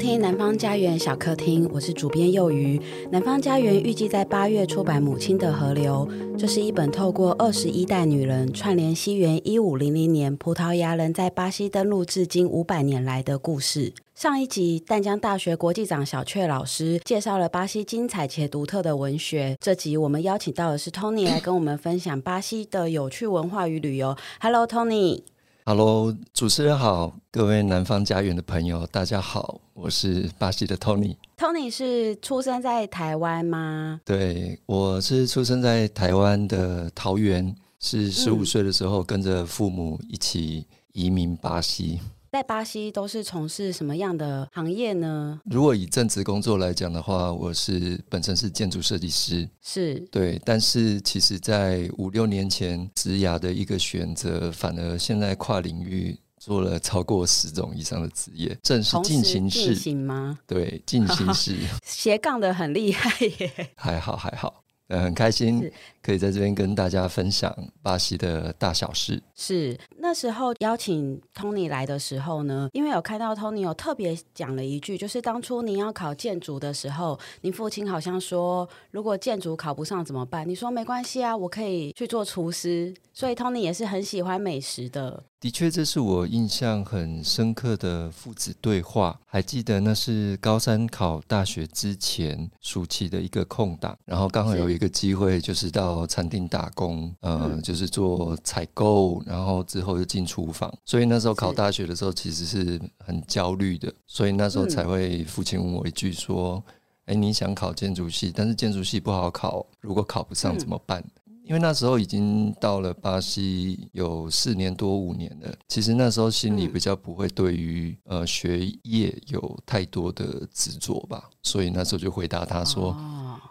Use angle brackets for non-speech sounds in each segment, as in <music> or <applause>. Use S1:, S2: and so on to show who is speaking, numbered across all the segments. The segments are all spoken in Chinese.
S1: 听南方家园小客厅，我是主编幼鱼。南方家园预计在八月出版《母亲的河流》，这是一本透过二十一代女人串联西元一五零零年葡萄牙人在巴西登陆至今五百年来的故事。上一集淡江大学国际长小雀老师介绍了巴西精彩且独特的文学，这集我们邀请到的是 Tony 来跟我们分享巴西的有趣文化与旅游。Hello，Tony。
S2: Hello，主持人好，各位南方家园的朋友，大家好，我是巴西的 Tony。
S1: Tony 是出生在台湾吗？
S2: 对，我是出生在台湾的桃园，是十五岁的时候跟着父母一起移民巴西。
S1: 在巴西都是从事什么样的行业呢？
S2: 如果以正职工作来讲的话，我是本身是建筑设计师，
S1: 是
S2: 对。但是其实，在五六年前职涯的一个选择，反而现在跨领域做了超过十种以上的职业，正是进行式
S1: 行吗？
S2: 对，进行式 <laughs>
S1: 斜杠的很厉害耶，
S2: 还好还好。呃，很开心可以在这边跟大家分享巴西的大小事。
S1: 是那时候邀请 Tony 来的时候呢，因为有看到 Tony 有特别讲了一句，就是当初您要考建筑的时候，您父亲好像说，如果建筑考不上怎么办？你说没关系啊，我可以去做厨师。所以 Tony 也是很喜欢美食的。
S2: 的确，这是我印象很深刻的父子对话。还记得那是高三考大学之前暑期的一个空档，然后刚好有一个机会，就是到餐厅打工，呃，就是做采购，然后之后就进厨房。所以那时候考大学的时候，其实是很焦虑的。所以那时候才会父亲问我一句说：“哎，你想考建筑系，但是建筑系不好考，如果考不上怎么办？”因为那时候已经到了巴西有四年多五年了，其实那时候心里比较不会对于呃学业有太多的执着吧，所以那时候就回答他说，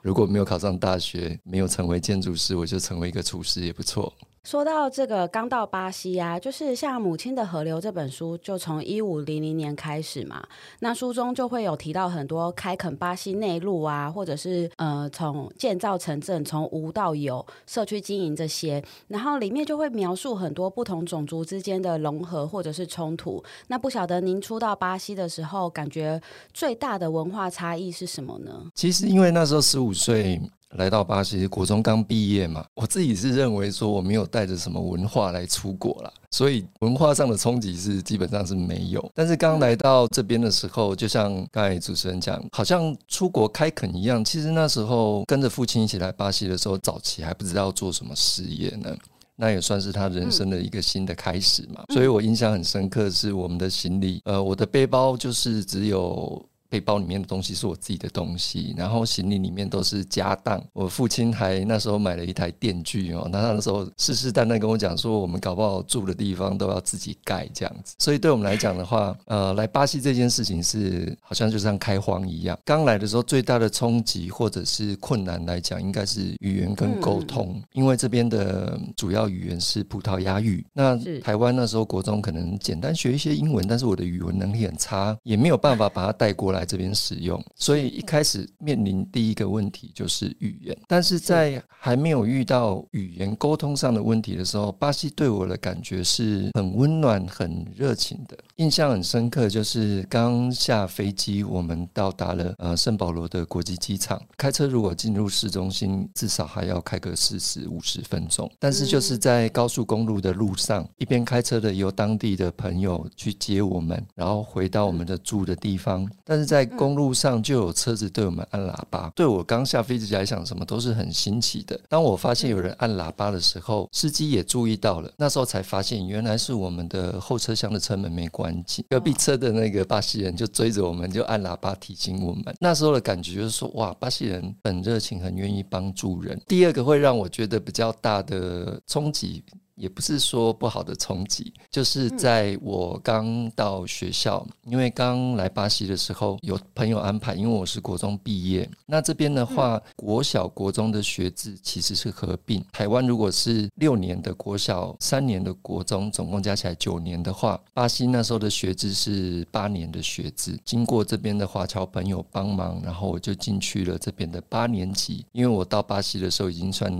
S2: 如果没有考上大学，没有成为建筑师，我就成为一个厨师也不错。
S1: 说到这个，刚到巴西啊，就是像《母亲的河流》这本书，就从一五零零年开始嘛。那书中就会有提到很多开垦巴西内陆啊，或者是呃，从建造城镇从无到有，社区经营这些。然后里面就会描述很多不同种族之间的融合或者是冲突。那不晓得您初到巴西的时候，感觉最大的文化差异是什么呢？
S2: 其实因为那时候十五岁。来到巴西，国中刚毕业嘛，我自己是认为说我没有带着什么文化来出国啦，所以文化上的冲击是基本上是没有。但是刚来到这边的时候，就像刚才主持人讲，好像出国开垦一样。其实那时候跟着父亲一起来巴西的时候，早期还不知道做什么事业呢，那也算是他人生的一个新的开始嘛。所以我印象很深刻是我们的行李，呃，我的背包就是只有。背包里面的东西是我自己的东西，然后行李里面都是家当。我父亲还那时候买了一台电锯哦，那他那时候世世代代跟我讲说，我们搞不好住的地方都要自己盖这样子。所以对我们来讲的话，呃，来巴西这件事情是好像就像开荒一样。刚来的时候最大的冲击或者是困难来讲，应该是语言跟沟通，因为这边的主要语言是葡萄牙语。那台湾那时候国中可能简单学一些英文，但是我的语文能力很差，也没有办法把它带过来。来这边使用，所以一开始面临第一个问题就是语言。但是在还没有遇到语言沟通上的问题的时候，巴西对我的感觉是很温暖、很热情的。印象很深刻，就是刚下飞机，我们到达了呃圣保罗的国际机场。开车如果进入市中心，至少还要开个四十五十分钟。但是就是在高速公路的路上，一边开车的由当地的朋友去接我们，然后回到我们的住的地方。但是在公路上就有车子对我们按喇叭，对我刚下飞机来讲，什么都是很新奇的。当我发现有人按喇叭的时候，司机也注意到了，那时候才发现原来是我们的后车厢的车门没关隔壁车的那个巴西人就追着我们就按喇叭提醒我们。那时候的感觉就是说，哇，巴西人很热情，很愿意帮助人。第二个会让我觉得比较大的冲击。也不是说不好的冲击，就是在我刚到学校，因为刚来巴西的时候有朋友安排，因为我是国中毕业，那这边的话，国小国中的学制其实是合并。台湾如果是六年的国小，三年的国中，总共加起来九年的话，巴西那时候的学制是八年的学制。经过这边的华侨朋友帮忙，然后我就进去了这边的八年级，因为我到巴西的时候已经算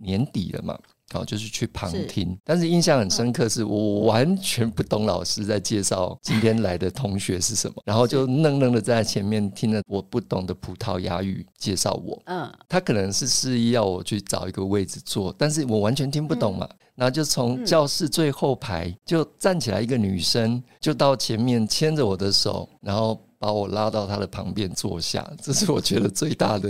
S2: 年底了嘛。好，就是去旁听。是但是印象很深刻，是我完全不懂老师在介绍今天来的同学是什么，然后就愣愣的在前面听了我不懂的葡萄牙语介绍我。嗯，他可能是示意要我去找一个位置坐，但是我完全听不懂嘛。嗯、然后就从教室最后排就站起来一个女生，就到前面牵着我的手，然后把我拉到她的旁边坐下。这是我觉得最大的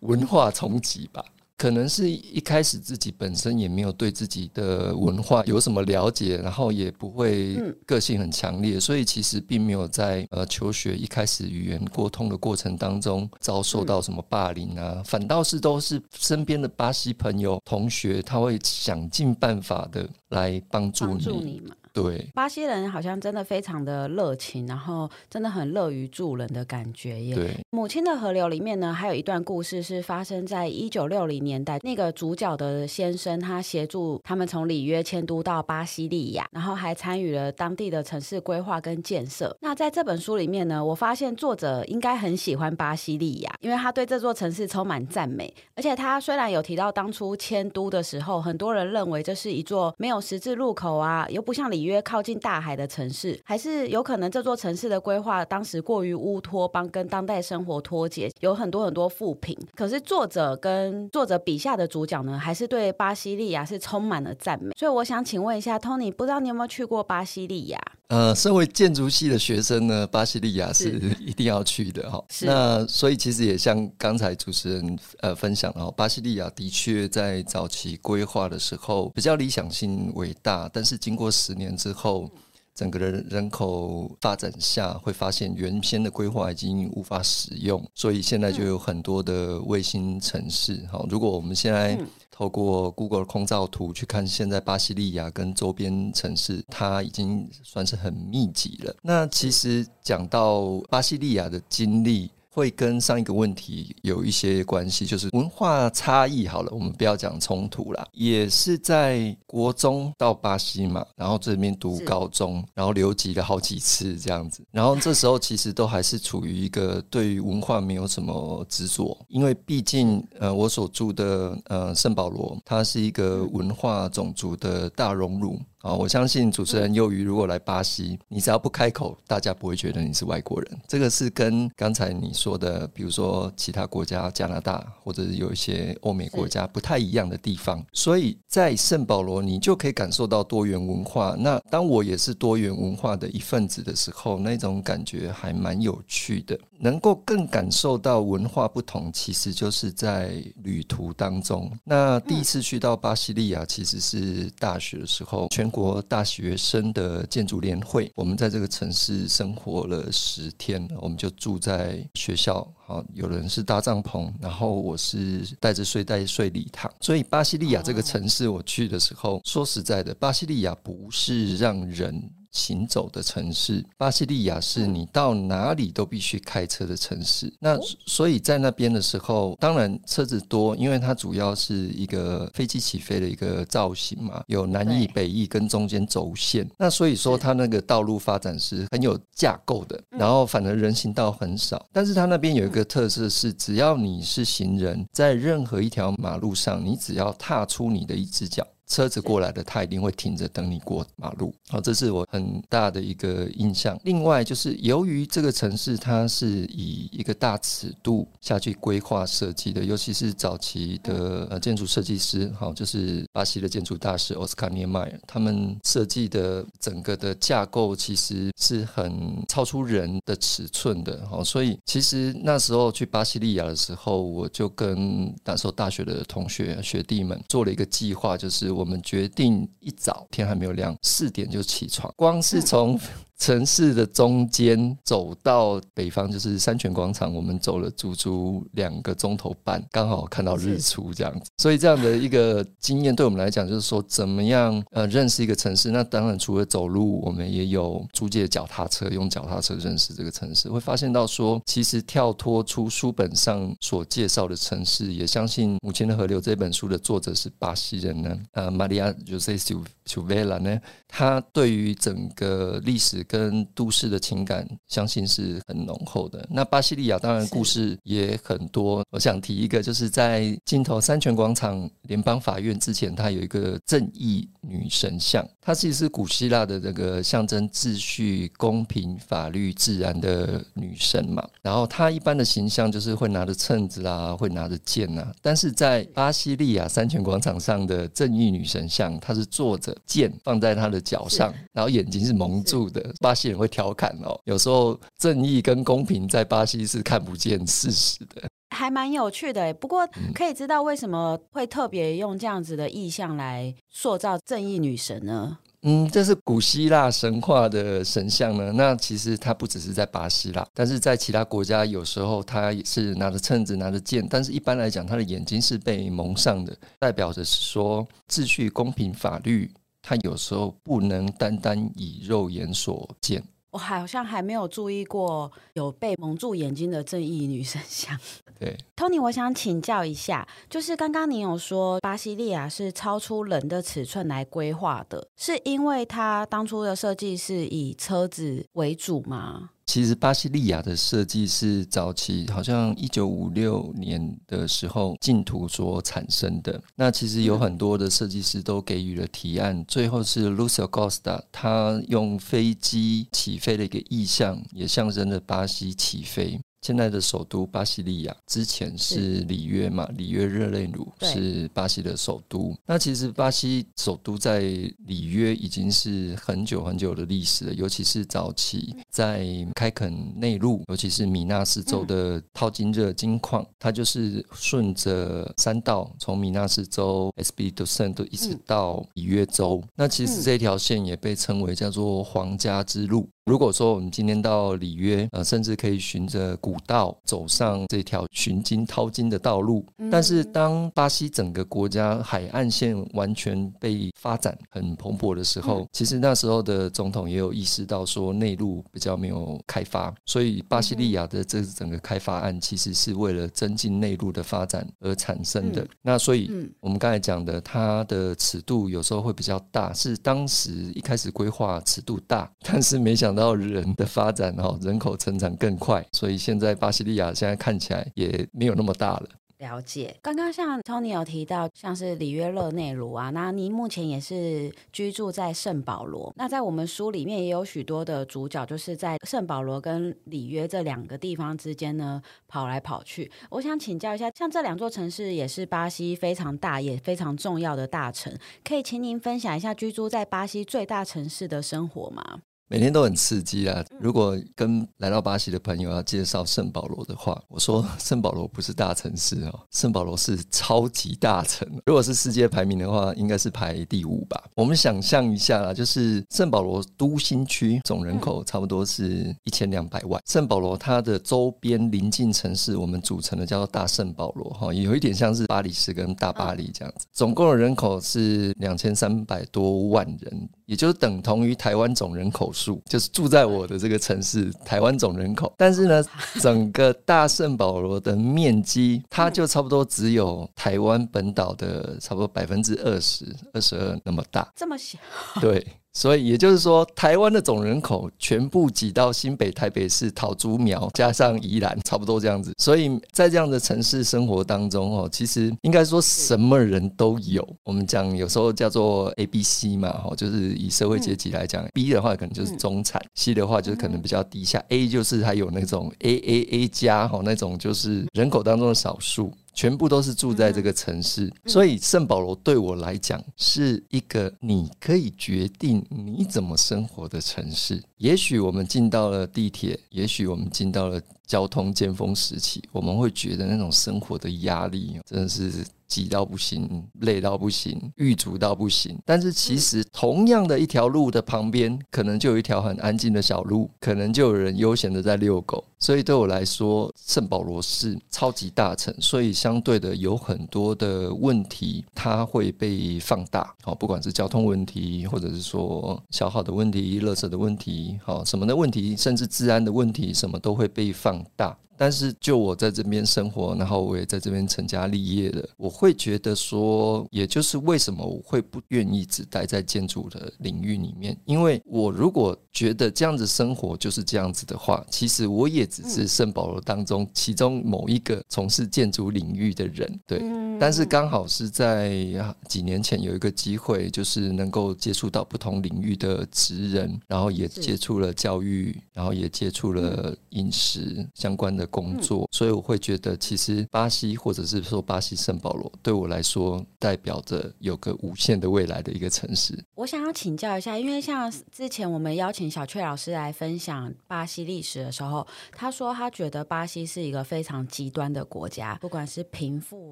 S2: 文化冲击吧。可能是一开始自己本身也没有对自己的文化有什么了解，然后也不会个性很强烈，所以其实并没有在呃求学一开始语言沟通的过程当中遭受到什么霸凌啊，反倒是都是身边的巴西朋友同学，他会想尽办法的来帮助你。对，
S1: 巴西人好像真的非常的热情，然后真的很乐于助人的感觉耶。
S2: 对，
S1: 母亲的河流里面呢，还有一段故事是发生在一九六零年代。那个主角的先生，他协助他们从里约迁都到巴西利亚，然后还参与了当地的城市规划跟建设。那在这本书里面呢，我发现作者应该很喜欢巴西利亚，因为他对这座城市充满赞美。而且他虽然有提到当初迁都的时候，很多人认为这是一座没有十字路口啊，又不像里。约靠近大海的城市，还是有可能这座城市的规划当时过于乌托邦，跟当代生活脱节，有很多很多负评。可是作者跟作者笔下的主角呢，还是对巴西利亚是充满了赞美。所以我想请问一下 Tony，不知道你有没有去过巴西利亚？
S2: 呃，身为建筑系的学生呢，巴西利亚是 <laughs> 一定要去的哈。那所以其实也像刚才主持人呃分享哦，巴西利亚的确在早期规划的时候比较理想性伟大，但是经过十年之后，整个人人口发展下，会发现原先的规划已经无法使用，所以现在就有很多的卫星城市。好，如果我们现在透过 Google 空照图去看，现在巴西利亚跟周边城市，它已经算是很密集了。那其实讲到巴西利亚的经历。会跟上一个问题有一些关系，就是文化差异。好了，我们不要讲冲突啦，也是在国中到巴西嘛，然后这边读高中，然后留级了好几次这样子，然后这时候其实都还是处于一个对于文化没有什么执着，因为毕竟呃，我所住的呃圣保罗，它是一个文化种族的大熔炉。啊，我相信主持人幼鱼如果来巴西，你只要不开口，大家不会觉得你是外国人。这个是跟刚才你说的，比如说其他国家，加拿大或者是有一些欧美国家不太一样的地方。所以在圣保罗，你就可以感受到多元文化。那当我也是多元文化的一份子的时候，那种感觉还蛮有趣的。能够更感受到文化不同，其实就是在旅途当中。那第一次去到巴西利亚，其实是大学的时候，全国大学生的建筑联会，我们在这个城市生活了十天，我们就住在学校。好，有人是搭帐篷，然后我是带着睡袋睡礼堂。所以巴西利亚这个城市，我去的时候，说实在的，巴西利亚不是让人。行走的城市，巴西利亚是你到哪里都必须开车的城市。那所以在那边的时候，当然车子多，因为它主要是一个飞机起飞的一个造型嘛，有南翼、北翼跟中间轴线。那所以说，它那个道路发展是很有架构的，然后反而人行道很少。但是它那边有一个特色是，只要你是行人，在任何一条马路上，你只要踏出你的一只脚。车子过来的，他一定会停着等你过马路。好，这是我很大的一个印象。另外，就是由于这个城市它是以一个大尺度下去规划设计的，尤其是早期的呃建筑设计师，好，就是巴西的建筑大师奥斯卡涅迈尔，他们设计的整个的架构其实是很超出人的尺寸的。好，所以其实那时候去巴西利亚的时候，我就跟那时候大学的同学学弟们做了一个计划，就是。我们决定一早天还没有亮，四点就起床，光是从。城市的中间走到北方就是三泉广场，我们走了足足两个钟头半，刚好看到日出这样子。所以这样的一个经验对我们来讲，就是说怎么样呃认识一个城市。那当然除了走路，我们也有租借脚踏车，用脚踏车认识这个城市。会发现到说，其实跳脱出书本上所介绍的城市，也相信《母亲的河流》这本书的作者是巴西人呢，呃，玛利亚·约瑟·修修维拉呢，他对于整个历史。跟都市的情感，相信是很浓厚的。那巴西利亚当然故事也很多，我想提一个，就是在镜头三泉广场联邦法院之前，它有一个正义女神像，它其实是古希腊的这个象征秩序、公平、法律、自然的女神嘛。然后她一般的形象就是会拿着秤子啊，会拿着剑啊。但是在巴西利亚三泉广场上的正义女神像，她是坐着剑放在她的脚上，然后眼睛是蒙住的。巴西人会调侃哦，有时候正义跟公平在巴西是看不见事实的。
S1: 还蛮有趣的，不过可以知道为什么会特别用这样子的意象来塑造正义女神呢？
S2: 嗯，这是古希腊神话的神像呢。那其实它不只是在巴西啦，但是在其他国家有时候它也是拿着秤子、拿着剑，但是一般来讲，它的眼睛是被蒙上的，代表着是说秩序、公平、法律，它有时候不能单单以肉眼所见。
S1: 我好像还没有注意过有被蒙住眼睛的正义女神像。
S2: 对
S1: ，Tony，我想请教一下，就是刚刚你有说巴西利亚是超出人的尺寸来规划的，是因为它当初的设计是以车子为主吗？
S2: 其实巴西利亚的设计是早期好像一九五六年的时候竞图所产生的。那其实有很多的设计师都给予了提案，最后是 Lucio Costa 他用飞机起飞的一个意象，也象征着巴西起飞。现在的首都巴西利亚，之前是里约嘛，里约热内卢是巴西的首都。那其实巴西首都在里约已经是很久很久的历史了，尤其是早期在开垦内陆，尤其是米纳斯州的淘金热金矿，它就是顺着山道从米纳斯州 Espírito Santo 一直到里约州。那其实这条线也被称为叫做皇家之路。如果说我们今天到里约，呃，甚至可以循着古道走上这条寻金淘金的道路。但是，当巴西整个国家海岸线完全被发展很蓬勃的时候，其实那时候的总统也有意识到说内陆比较没有开发，所以巴西利亚的这整个开发案其实是为了增进内陆的发展而产生的。那所以，我们刚才讲的它的尺度有时候会比较大，是当时一开始规划尺度大，但是没想到。到人的发展哈，人口成长更快，所以现在巴西利亚现在看起来也没有那么大了。
S1: 了解，刚刚像 Tony 有提到，像是里约热内卢啊，那您目前也是居住在圣保罗。那在我们书里面也有许多的主角，就是在圣保罗跟里约这两个地方之间呢跑来跑去。我想请教一下，像这两座城市也是巴西非常大也非常重要的大城，可以请您分享一下居住在巴西最大城市的生活吗？
S2: 每天都很刺激啊！如果跟来到巴西的朋友要介绍圣保罗的话，我说 <laughs> 圣保罗不是大城市哦，圣保罗是超级大城。如果是世界排名的话，应该是排第五吧。我们想象一下啦，就是圣保罗都心区总人口差不多是一千两百万，圣保罗它的周边邻近城市，我们组成的叫做大圣保罗哈，有一点像是巴黎市跟大巴黎这样子。总共的人口是两千三百多万人。也就是等同于台湾总人口数，就是住在我的这个城市台湾总人口。但是呢，整个大圣保罗的面积，它就差不多只有台湾本岛的差不多百分之二十、二十二那么大。
S1: 这么小？<laughs>
S2: 对。所以也就是说，台湾的总人口全部挤到新北、台北市、桃竹苗，加上宜兰，差不多这样子。所以在这样的城市生活当中，哦，其实应该说什么人都有。我们讲有时候叫做 A、B、C 嘛，哈，就是以社会阶级来讲，B 的话可能就是中产，C 的话就是可能比较低下，A 就是还有那种 A A A 加，哈，那种就是人口当中的少数。全部都是住在这个城市，所以圣保罗对我来讲是一个你可以决定你怎么生活的城市。也许我们进到了地铁，也许我们进到了交通尖峰时期，我们会觉得那种生活的压力真的是。挤到不行，累到不行，郁卒到不行。但是其实，同样的一条路的旁边，可能就有一条很安静的小路，可能就有人悠闲的在遛狗。所以对我来说，圣保罗是超级大城，所以相对的有很多的问题，它会被放大。好，不管是交通问题，或者是说消耗的问题、垃圾的问题，好，什么的问题，甚至治安的问题，什么都会被放大。但是就我在这边生活，然后我也在这边成家立业了，我会觉得说，也就是为什么我会不愿意只待在建筑的领域里面，因为我如果觉得这样子生活就是这样子的话，其实我也只是圣保罗当中其中某一个从事建筑领域的人，对。但是刚好是在几年前有一个机会，就是能够接触到不同领域的职人，然后也接触了教育，然后也接触了饮食相关的工作，所以我会觉得，其实巴西或者是说巴西圣保罗对我来说，代表着有个无限的未来的一个城市。
S1: 我想要请教一下，因为像之前我们邀请小雀老师来分享巴西历史的时候，他说他觉得巴西是一个非常极端的国家，不管是贫富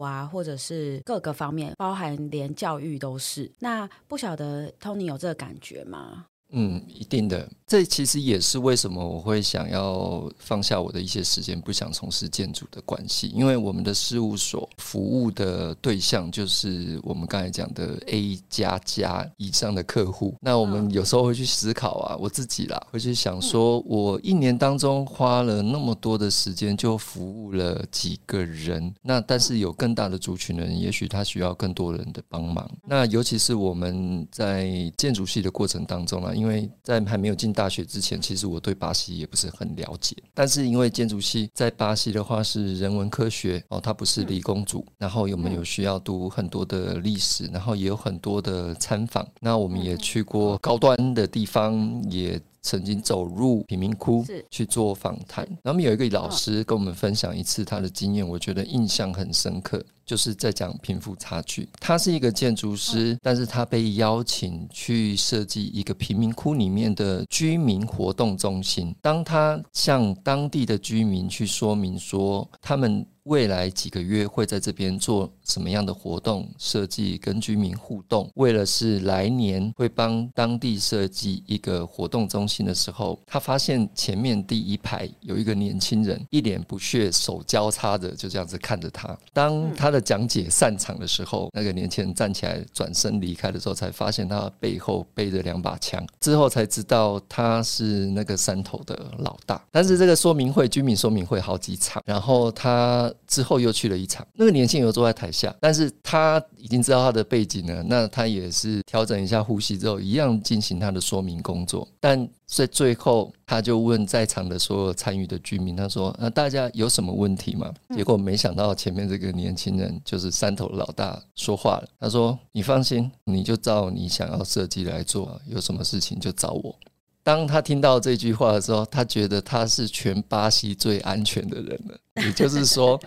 S1: 啊，或者是各个方面，包含连教育都是。那不晓得 Tony 有这个感觉吗？
S2: 嗯，一定的。这其实也是为什么我会想要放下我的一些时间，不想从事建筑的关系。因为我们的事务所服务的对象就是我们刚才讲的 A 加加以上的客户。那我们有时候会去思考啊，我自己啦，会去想说，我一年当中花了那么多的时间，就服务了几个人。那但是有更大的族群的人，也许他需要更多人的帮忙。那尤其是我们在建筑系的过程当中啊。因为在还没有进大学之前，其实我对巴西也不是很了解。但是因为建筑系在巴西的话是人文科学哦，它不是理工组。然后我们有需要读很多的历史，然后也有很多的参访。那我们也去过高端的地方，也。曾经走入贫民窟去做访谈，然后有一个老师跟我们分享一次他的经验，我觉得印象很深刻，就是在讲贫富差距。他是一个建筑师，但是他被邀请去设计一个贫民窟里面的居民活动中心。当他向当地的居民去说明说，他们未来几个月会在这边做什么样的活动设计，跟居民互动，为了是来年会帮当地设计一个活动中心的时候，他发现前面第一排有一个年轻人一脸不屑，手交叉着就这样子看着他。当他的讲解散场的时候，那个年轻人站起来转身离开的时候，才发现他背后背着两把枪。之后才知道他是那个山头的老大。但是这个说明会，居民说明会好几场，然后他。之后又去了一场，那个年轻人坐在台下，但是他已经知道他的背景了，那他也是调整一下呼吸之后，一样进行他的说明工作。但在最后，他就问在场的所有参与的居民，他说：“那大家有什么问题吗？”结果没想到前面这个年轻人就是山头老大说话了，他说：“你放心，你就照你想要设计来做，有什么事情就找我。”当他听到这句话的时候，他觉得他是全巴西最安全的人了。也就是说。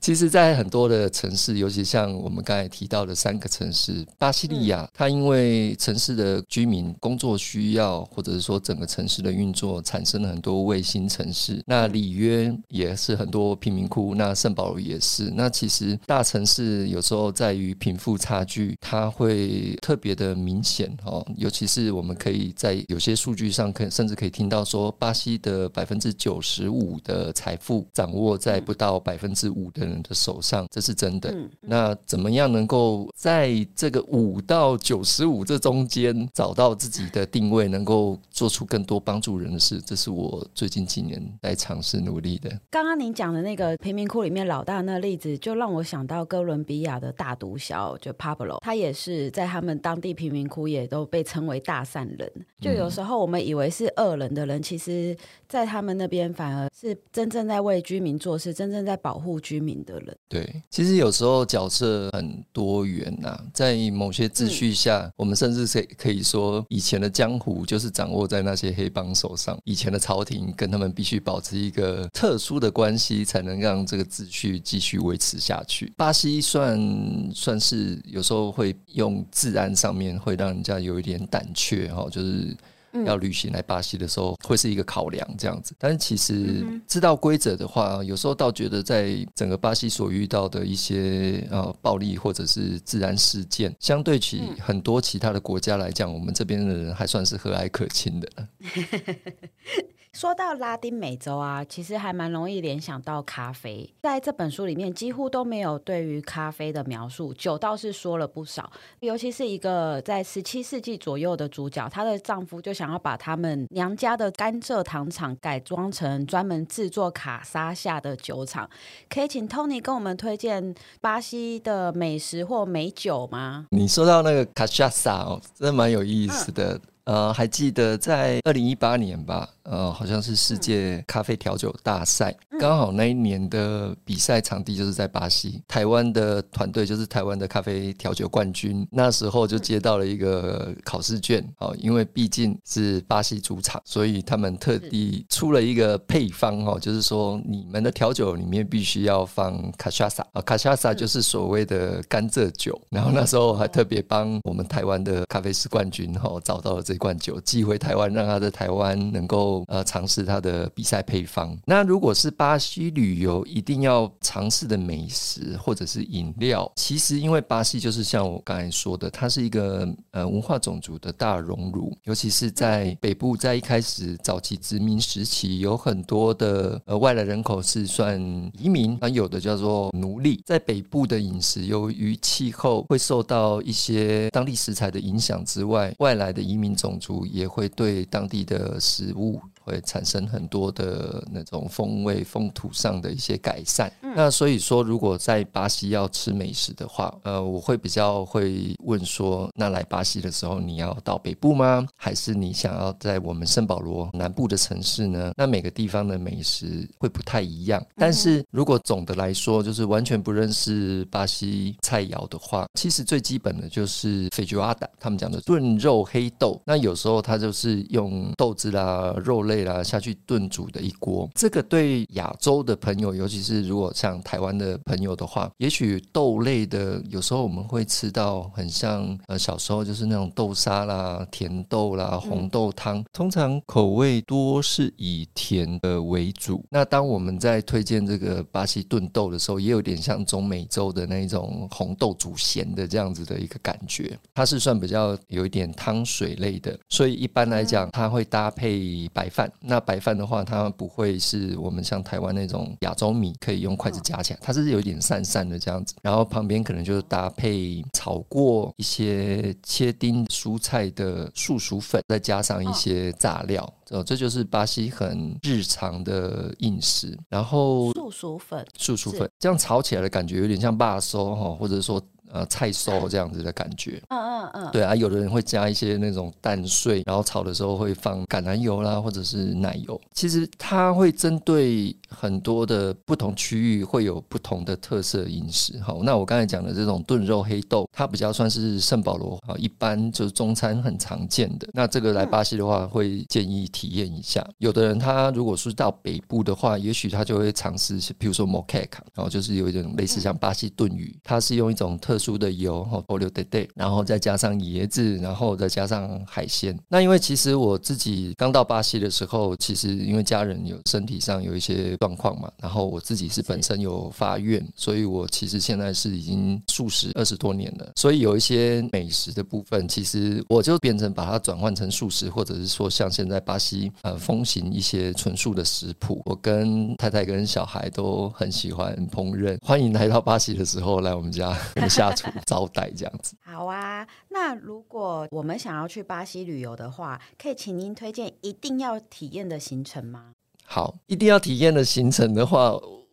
S2: 其实，在很多的城市，尤其像我们刚才提到的三个城市，巴西利亚，它因为城市的居民工作需要，或者是说整个城市的运作，产生了很多卫星城市。那里约也是很多贫民窟，那圣保罗也是。那其实大城市有时候在于贫富差距，它会特别的明显哦。尤其是我们可以在有些数据上，可甚至可以听到说，巴西的百分之九十五的财富掌握在不到百分之五的人的手上，这是真的。那怎么样能够在这个五到九十五这中间找到自己的定位，能够做出更多帮助人的事？这是我最近几年在尝试努力的。
S1: 刚刚您讲的那个贫民窟里面老大那例子，就让我想到哥伦比亚的大毒枭，就 Pablo，他也是在他们当地贫民窟也都被称为大善人。就有时候我们以为是恶人的人，其实在他们那边反而是真正在为居民做事，真正在保护居民。的人
S2: 对，其实有时候角色很多元呐、啊，在某些秩序下，嗯、我们甚至可可以说，以前的江湖就是掌握在那些黑帮手上，以前的朝廷跟他们必须保持一个特殊的关系，才能让这个秩序继续维持下去。巴西算算是有时候会用治安上面会让人家有一点胆怯哈，就是。要旅行来巴西的时候，会是一个考量这样子。但是其实知道规则的话，有时候倒觉得在整个巴西所遇到的一些呃暴力或者是自然事件，相对起很多其他的国家来讲，我们这边的人还算是和蔼可亲的。<laughs>
S1: 说到拉丁美洲啊，其实还蛮容易联想到咖啡。在这本书里面，几乎都没有对于咖啡的描述，酒倒是说了不少。尤其是一个在十七世纪左右的主角，她的丈夫就想要把他们娘家的甘蔗糖厂改装成专门制作卡沙夏的酒厂。可以请 Tony 跟我们推荐巴西的美食或美酒吗？
S2: 你说到那个卡沙夏哦，真的蛮有意思的。嗯呃，还记得在二零一八年吧？呃，好像是世界咖啡调酒大赛，刚好那一年的比赛场地就是在巴西。台湾的团队就是台湾的咖啡调酒冠军，那时候就接到了一个考试卷，哦，因为毕竟是巴西主场，所以他们特地出了一个配方，哦，就是说你们的调酒里面必须要放卡莎萨啊，卡莎萨就是所谓的甘蔗酒。然后那时候还特别帮我们台湾的咖啡师冠军，哈，找到了这。罐酒寄回台湾，让他在台湾能够呃尝试他的比赛配方。那如果是巴西旅游一定要尝试的美食或者是饮料，其实因为巴西就是像我刚才说的，它是一个呃文化种族的大熔炉，尤其是在北部，在一开始早期殖民时期，有很多的呃外来人口是算移民，那有的叫做奴隶。在北部的饮食，由于气候会受到一些当地食材的影响之外，外来的移民种。种族也会对当地的食物会产生很多的那种风味、风土上的一些改善。嗯、那所以说，如果在巴西要吃美食的话，呃，我会比较会问说，那来巴西的时候，你要到北部吗？还是你想要在我们圣保罗南部的城市呢？那每个地方的美食会不太一样。但是如果总的来说，就是完全不认识巴西菜肴的话，其实最基本的就是费乔阿达，他们讲的炖肉黑豆。那有时候它就是用豆子啦、肉类啦下去炖煮的一锅。这个对亚洲的朋友，尤其是如果像台湾的朋友的话，也许豆类的有时候我们会吃到很像呃小时候就是那种豆沙啦、甜豆啦、红豆汤，通常口味多是以甜的为主。那当我们在推荐这个巴西炖豆的时候，也有点像中美洲的那种红豆煮咸的这样子的一个感觉。它是算比较有一点汤水类的。所以一般来讲，它会搭配白饭。那白饭的话，它不会是我们像台湾那种亚洲米可以用筷子夹起来，它是有点散散的这样子。然后旁边可能就是搭配炒过一些切丁蔬菜的素薯粉，再加上一些炸料。哦，这就是巴西很日常的饮食。然后
S1: 素薯粉，
S2: 素薯粉这样炒起来的感觉有点像巴收哈，或者说。呃，菜烧这样子的感觉，嗯嗯嗯，对啊，有的人会加一些那种蛋碎，然后炒的时候会放橄榄油啦，或者是奶油。其实它会针对很多的不同区域会有不同的特色饮食。好，那我刚才讲的这种炖肉黑豆，它比较算是圣保罗啊，一般就是中餐很常见的。那这个来巴西的话，会建议体验一下。有的人他如果是到北部的话，也许他就会尝试，比如说 moqueca，然后就是有一种类似像巴西炖鱼，它是用一种特殊的油哈，欧留得得，然后再加上椰子，然后再加上海鲜。那因为其实我自己刚到巴西的时候，其实因为家人有身体上有一些状况嘛，然后我自己是本身有发愿，所以我其实现在是已经素食二十多年了。所以有一些美食的部分，其实我就变成把它转换成素食，或者是说像现在巴西呃风行一些纯素的食谱。我跟太太跟小孩都很喜欢烹饪，欢迎来到巴西的时候来我们家下 <laughs> 招待这样子。<laughs>
S1: 好啊，那如果我们想要去巴西旅游的话，可以请您推荐一定要体验的行程吗？
S2: 好，一定要体验的行程的话，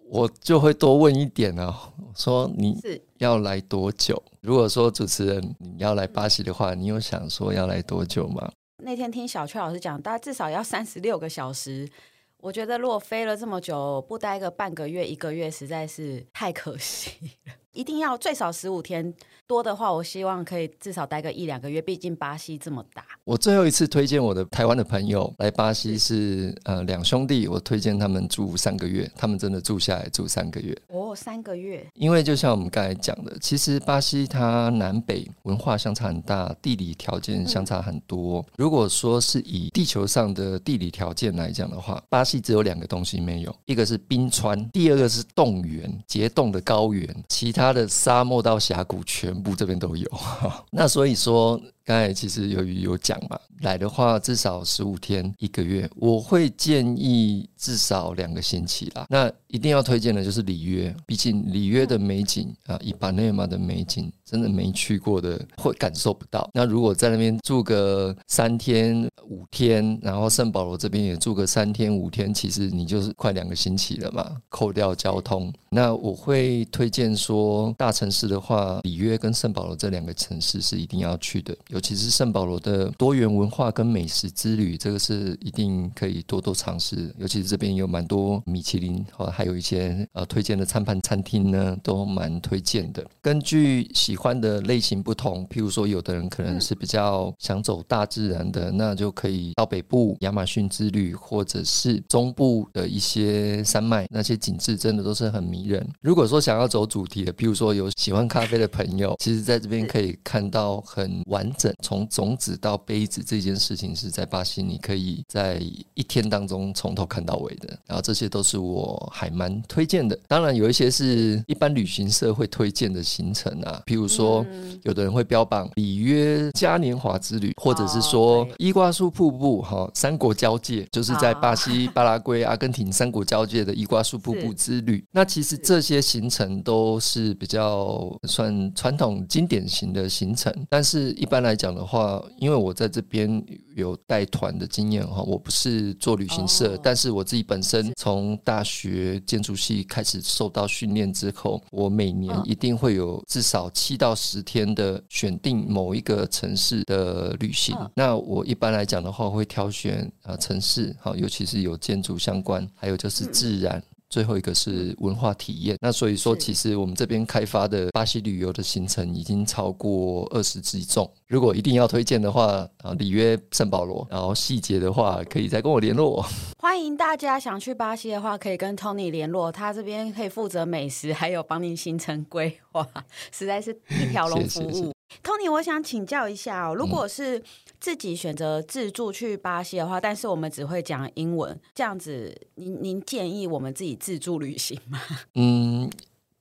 S2: 我就会多问一点啊，说你要来多久？如果说主持人你要来巴西的话，你有想说要来多久吗？
S1: 那天听小阙老师讲，大概至少要三十六个小时。我觉得如果飞了这么久，不待个半个月、一个月，实在是太可惜了。一定要最少十五天，多的话，我希望可以至少待个一两个月。毕竟巴西这么大。
S2: 我最后一次推荐我的台湾的朋友来巴西是呃两兄弟，我推荐他们住三个月，他们真的住下来住三个月。
S1: 哦，三个月。
S2: 因为就像我们刚才讲的，其实巴西它南北文化相差很大，地理条件相差很多。嗯。如果说是以地球上的地理条件来讲的话，巴西只有两个东西没有，一个是冰川，第二个是冻原，结冻的高原，其他。他的沙漠到峡谷全部这边都有。<laughs> 那所以说。刚才其实由于有讲嘛，来的话至少十五天一个月，我会建议至少两个星期啦。那一定要推荐的就是里约，毕竟里约的美景啊，伊巴内马的美景，真的没去过的会感受不到。那如果在那边住个三天五天，然后圣保罗这边也住个三天五天，其实你就是快两个星期了嘛，扣掉交通。那我会推荐说，大城市的话，里约跟圣保罗这两个城市是一定要去的。尤其是圣保罗的多元文化跟美食之旅，这个是一定可以多多尝试。尤其是这边有蛮多米其林，和还有一些呃推荐的餐盘餐厅呢，都蛮推荐的。根据喜欢的类型不同，譬如说有的人可能是比较想走大自然的，那就可以到北部亚马逊之旅，或者是中部的一些山脉，那些景致真的都是很迷人。如果说想要走主题的，比如说有喜欢咖啡的朋友，其实在这边可以看到很完整。从种子到杯子这件事情是在巴西，你可以在一天当中从头看到尾的。然后这些都是我还蛮推荐的。当然有一些是一般旅行社会推荐的行程啊，譬如说有的人会标榜里约嘉年华之旅，或者是说伊瓜苏瀑布哈，三国交界，就是在巴西、巴拉圭、阿根廷三国交界的伊瓜苏瀑布之旅。那其实这些行程都是比较算传统经典型的行程，但是一般来讲。讲的话，因为我在这边有带团的经验哈，我不是做旅行社，但是我自己本身从大学建筑系开始受到训练之后，我每年一定会有至少七到十天的选定某一个城市的旅行。那我一般来讲的话，会挑选啊城市，好，尤其是有建筑相关，还有就是自然。最后一个是文化体验，那所以说，其实我们这边开发的巴西旅游的行程已经超过二十几种。如果一定要推荐的话，啊，里约、圣保罗，然后细节的话可以再跟我联络。<laughs>
S1: 欢迎大家想去巴西的话，可以跟 Tony 联络，他这边可以负责美食，还有帮您行程规划，实在是一条龙服务。谢谢谢谢 Tony，我想请教一下哦，如果是。自己选择自助去巴西的话，但是我们只会讲英文，这样子，您您建议我们自己自助旅行吗？<laughs>
S2: 嗯。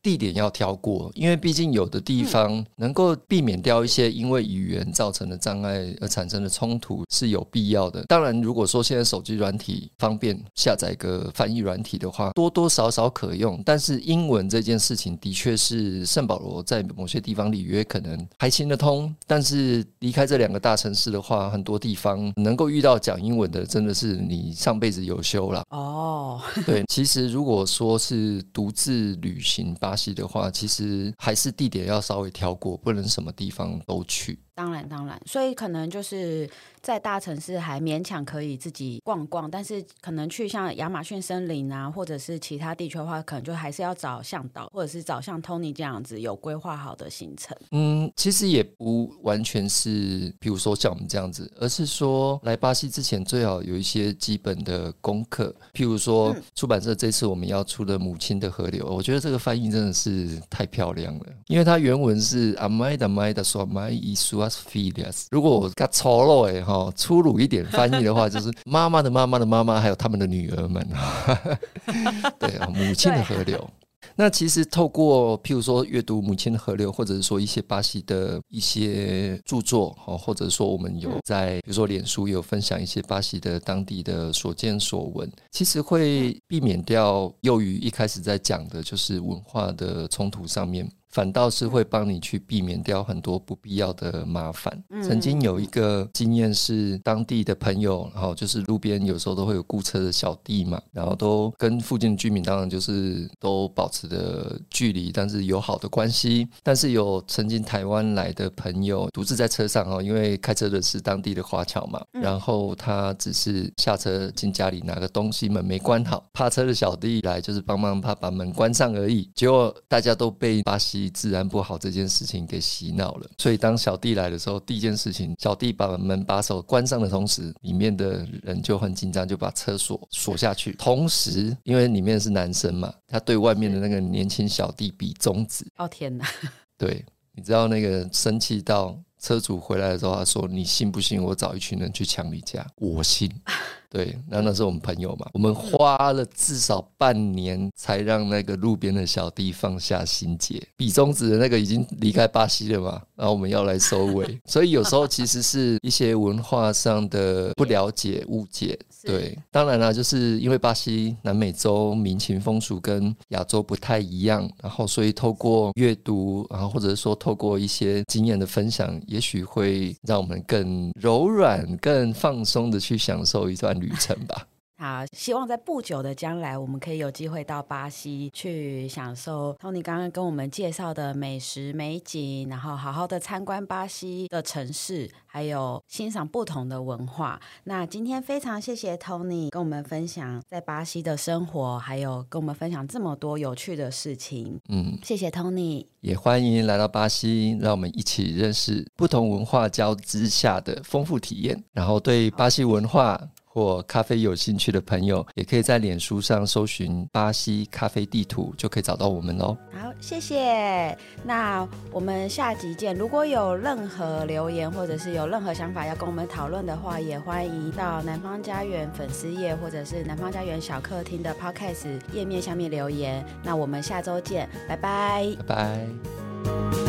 S2: 地点要挑过，因为毕竟有的地方能够避免掉一些因为语言造成的障碍而产生的冲突是有必要的。当然，如果说现在手机软体方便下载个翻译软体的话，多多少少可用。但是英文这件事情的确是圣保罗在某些地方里约可能还行得通，但是离开这两个大城市的话，很多地方能够遇到讲英文的，真的是你上辈子有修了哦。对，其实如果说是独自旅行吧。巴西的话，其实还是地点要稍微挑过，不能什么地方都去。
S1: 当然，当然，所以可能就是在大城市还勉强可以自己逛逛，但是可能去像亚马逊森林啊，或者是其他地区的话，可能就还是要找向导，或者是找像 Tony 这样子有规划好的行程。
S2: 嗯，其实也不完全是，比如说像我们这样子，而是说来巴西之前最好有一些基本的功课，譬如说出版社这次我们要出的《母亲的河流》，我觉得这个翻译真的是太漂亮了，因为它原文是 Amai da Mãe da Sua Mãe e 如果我给粗鲁哎哈粗鲁一点翻译的话，就是 <laughs> 妈妈的妈妈的妈妈，还有他们的女儿们，<laughs> 对啊，母亲的河流。<laughs> 那其实透过譬如说阅读《母亲的河流》，或者是说一些巴西的一些著作，哈，或者说我们有在比如说脸书有分享一些巴西的当地的所见所闻，其实会避免掉宥瑜一开始在讲的就是文化的冲突上面。反倒是会帮你去避免掉很多不必要的麻烦。曾经有一个经验是，当地的朋友，然后就是路边有时候都会有雇车的小弟嘛，然后都跟附近的居民当然就是都保持着距离，但是友好的关系。但是有曾经台湾来的朋友独自在车上哦，因为开车的是当地的华侨嘛，然后他只是下车进家里拿个东西，门没关好，怕车的小弟来就是帮忙怕把门关上而已。结果大家都被巴西。治安不好这件事情给洗脑了，所以当小弟来的时候，第一件事情，小弟把门把手关上的同时，里面的人就很紧张，就把车锁锁下去。同时，因为里面是男生嘛，他对外面的那个年轻小弟比中指。
S1: 哦天哪！
S2: 对，你知道那个生气到车主回来的时候，他说：“你信不信我找一群人去抢你家？”我信。<laughs> 对，那那是我们朋友嘛，我们花了至少半年才让那个路边的小弟放下心结，比中指的那个已经离开巴西了嘛，然后我们要来收尾，所以有时候其实是一些文化上的不了解、误解。对，当然啦，就是因为巴西、南美洲民情风俗跟亚洲不太一样，然后所以透过阅读，然后或者说透过一些经验的分享，也许会让我们更柔软、更放松的去享受一段旅程吧。<laughs>
S1: 好，希望在不久的将来，我们可以有机会到巴西去享受 Tony 刚刚跟我们介绍的美食美景，然后好好的参观巴西的城市，还有欣赏不同的文化。那今天非常谢谢 Tony 跟我们分享在巴西的生活，还有跟我们分享这么多有趣的事情。嗯，谢谢 Tony，
S2: 也欢迎来到巴西，让我们一起认识不同文化交织下的丰富体验，然后对巴西文化。或咖啡有兴趣的朋友，也可以在脸书上搜寻“巴西咖啡地图”，就可以找到我们喽。
S1: 好，谢谢。那我们下集见。如果有任何留言，或者是有任何想法要跟我们讨论的话，也欢迎到南方家园粉丝页，或者是南方家园小客厅的 Podcast 页面下面留言。那我们下周见，拜拜，
S2: 拜拜。